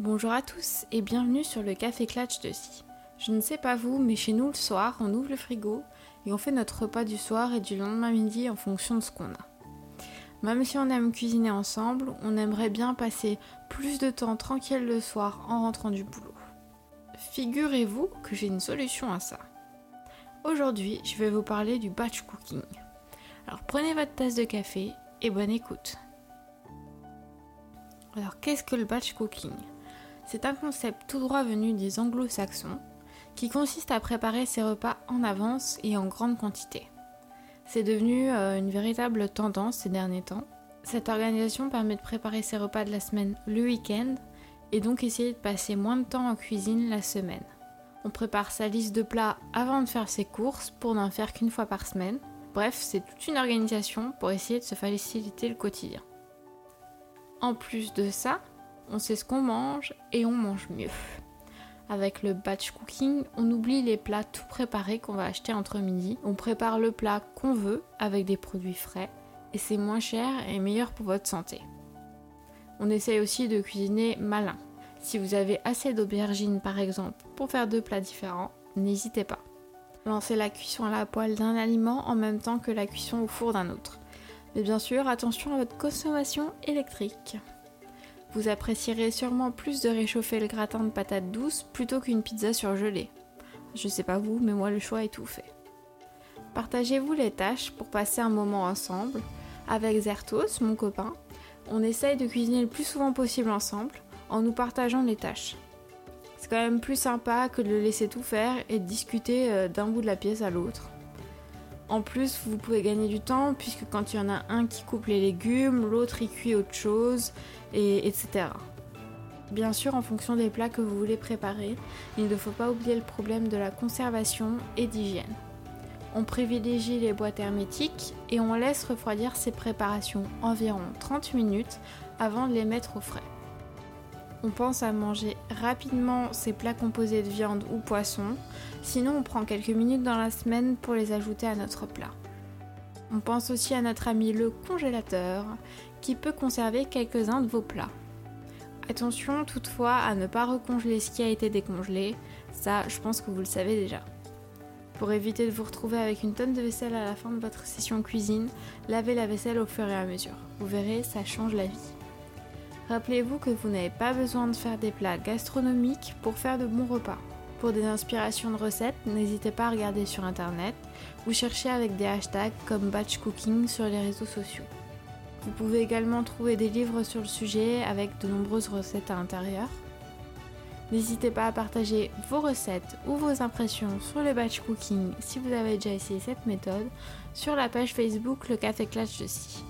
Bonjour à tous et bienvenue sur le Café Clatch de Si. Je ne sais pas vous, mais chez nous le soir, on ouvre le frigo et on fait notre repas du soir et du lendemain midi en fonction de ce qu'on a. Même si on aime cuisiner ensemble, on aimerait bien passer plus de temps tranquille le soir en rentrant du boulot. Figurez-vous que j'ai une solution à ça. Aujourd'hui, je vais vous parler du batch cooking. Alors prenez votre tasse de café et bonne écoute. Alors qu'est-ce que le batch cooking? C'est un concept tout droit venu des anglo-saxons qui consiste à préparer ses repas en avance et en grande quantité. C'est devenu euh, une véritable tendance ces derniers temps. Cette organisation permet de préparer ses repas de la semaine le week-end et donc essayer de passer moins de temps en cuisine la semaine. On prépare sa liste de plats avant de faire ses courses pour n'en faire qu'une fois par semaine. Bref, c'est toute une organisation pour essayer de se faciliter le quotidien. En plus de ça, on sait ce qu'on mange et on mange mieux. Avec le batch cooking, on oublie les plats tout préparés qu'on va acheter entre midi. On prépare le plat qu'on veut avec des produits frais et c'est moins cher et meilleur pour votre santé. On essaye aussi de cuisiner malin. Si vous avez assez d'aubergines par exemple pour faire deux plats différents, n'hésitez pas. Lancez la cuisson à la poêle d'un aliment en même temps que la cuisson au four d'un autre. Mais bien sûr, attention à votre consommation électrique. Vous apprécierez sûrement plus de réchauffer le gratin de patates douces plutôt qu'une pizza surgelée. Je sais pas vous, mais moi le choix est tout fait. Partagez-vous les tâches pour passer un moment ensemble. Avec Zertos, mon copain, on essaye de cuisiner le plus souvent possible ensemble en nous partageant les tâches. C'est quand même plus sympa que de le laisser tout faire et de discuter euh, d'un bout de la pièce à l'autre. En plus, vous pouvez gagner du temps puisque quand il y en a un qui coupe les légumes, l'autre y cuit autre chose, et etc. Bien sûr, en fonction des plats que vous voulez préparer, il ne faut pas oublier le problème de la conservation et d'hygiène. On privilégie les boîtes hermétiques et on laisse refroidir ces préparations environ 30 minutes avant de les mettre au frais. On pense à manger rapidement ces plats composés de viande ou poisson, sinon on prend quelques minutes dans la semaine pour les ajouter à notre plat. On pense aussi à notre ami le congélateur, qui peut conserver quelques-uns de vos plats. Attention toutefois à ne pas recongeler ce qui a été décongelé, ça je pense que vous le savez déjà. Pour éviter de vous retrouver avec une tonne de vaisselle à la fin de votre session cuisine, lavez la vaisselle au fur et à mesure. Vous verrez, ça change la vie. Rappelez-vous que vous n'avez pas besoin de faire des plats gastronomiques pour faire de bons repas. Pour des inspirations de recettes, n'hésitez pas à regarder sur internet ou chercher avec des hashtags comme batch cooking sur les réseaux sociaux. Vous pouvez également trouver des livres sur le sujet avec de nombreuses recettes à l'intérieur. N'hésitez pas à partager vos recettes ou vos impressions sur le batch cooking si vous avez déjà essayé cette méthode sur la page Facebook Le Café Clash de.